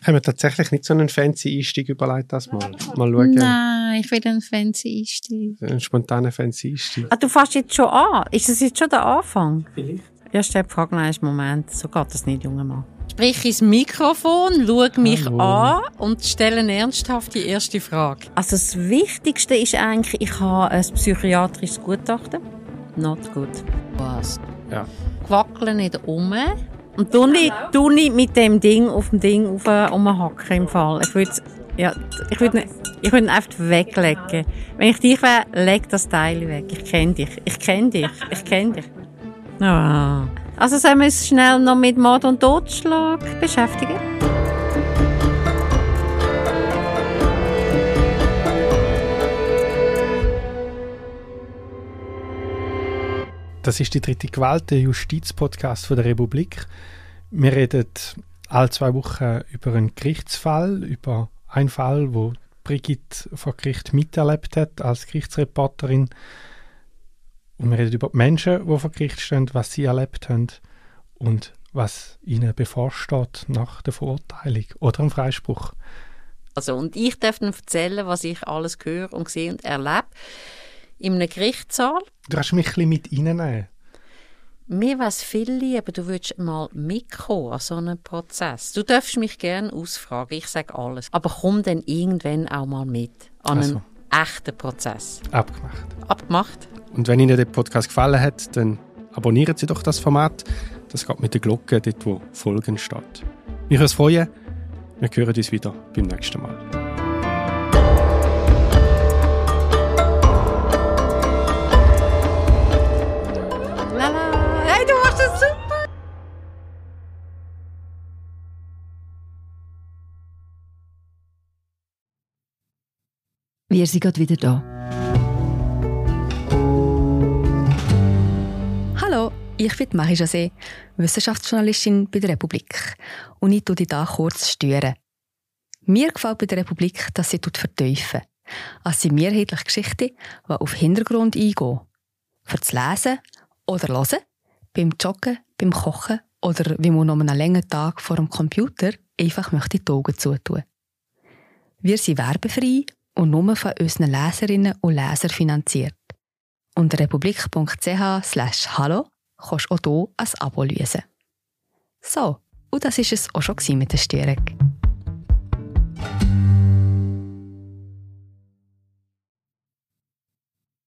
Ich habe mir tatsächlich nicht so einen fancy Einstieg überlegt, das mal. Mal schauen. Nein, ich will einen fancy Einstieg. Einen spontanen fancy Einstieg. Ah, du fährst jetzt schon an. Ist das jetzt schon der Anfang? Vielleicht. Ja, stell die Frage einen Moment. So geht das nicht, junger Mann. Sprich ins Mikrofon, schau mich Hallo. an und stelle ernsthaft die erste Frage. Also das Wichtigste ist eigentlich, ich habe ein psychiatrisches Gutachten. Not good. Was? Ja. Wackeln nicht um. Und tu nicht, tu nicht mit dem Ding auf dem Ding auf umhacken im Fall. Ich würde ja, ich würde ich würde ihn einfach weglegen. Wenn ich dich wäre, leg das Teil weg. Ich kenne dich. Ich kenne dich. Ich kenne dich. Ah. Also sollen wir uns schnell noch mit Mord und Totschlag beschäftigen? Das ist die dritte Gewalt, der Justizpodcast der Republik. Wir reden alle zwei Wochen über einen Gerichtsfall, über einen Fall, wo Brigitte vor Gericht miterlebt hat als Gerichtsreporterin. Und wir reden über die Menschen, die vor Gericht stehen, was sie erlebt haben und was ihnen bevorsteht nach der Verurteilung oder dem Freispruch. Also, und ich darf Ihnen erzählen, was ich alles höre und sehe und erlebe. In einem Gerichtssaal. Du kannst mich ein mit reinnehmen. Mir wäre es viel lieber, du würdest mal mitkommen an so einen Prozess. Du darfst mich gerne ausfragen, ich sage alles. Aber komm dann irgendwann auch mal mit an Also. einen echten Prozess. Abgemacht. Abgemacht? Und wenn Ihnen der Podcast gefallen hat, dann abonnieren Sie doch das Format. Das geht mit der Glocke, dort wo Folgen steht. Mich würde es freuen. Wir hören uns wieder beim nächsten Mal. Wir sind gerade wieder da. Hallo, ich bin Marie José, Wissenschaftsjournalistin bei der Republik. Und ich tue dich hier kurz steuern. Mir gefällt bei der Republik, dass sie vertiefen. Es sind mehrheitliche Geschichten, die auf Hintergrund eingehen. Für das Lesen oder Hören, beim Joggen, beim Kochen oder wie man noch einen langen Tag vor dem Computer einfach möchte die Augen zutun. Wir sind werbefrei und nur von unseren Leserinnen und Lesern finanziert. Unter republik.ch slash hallo kannst du auch hier ein Abo lösen. So, und das war es auch schon mit der Störung.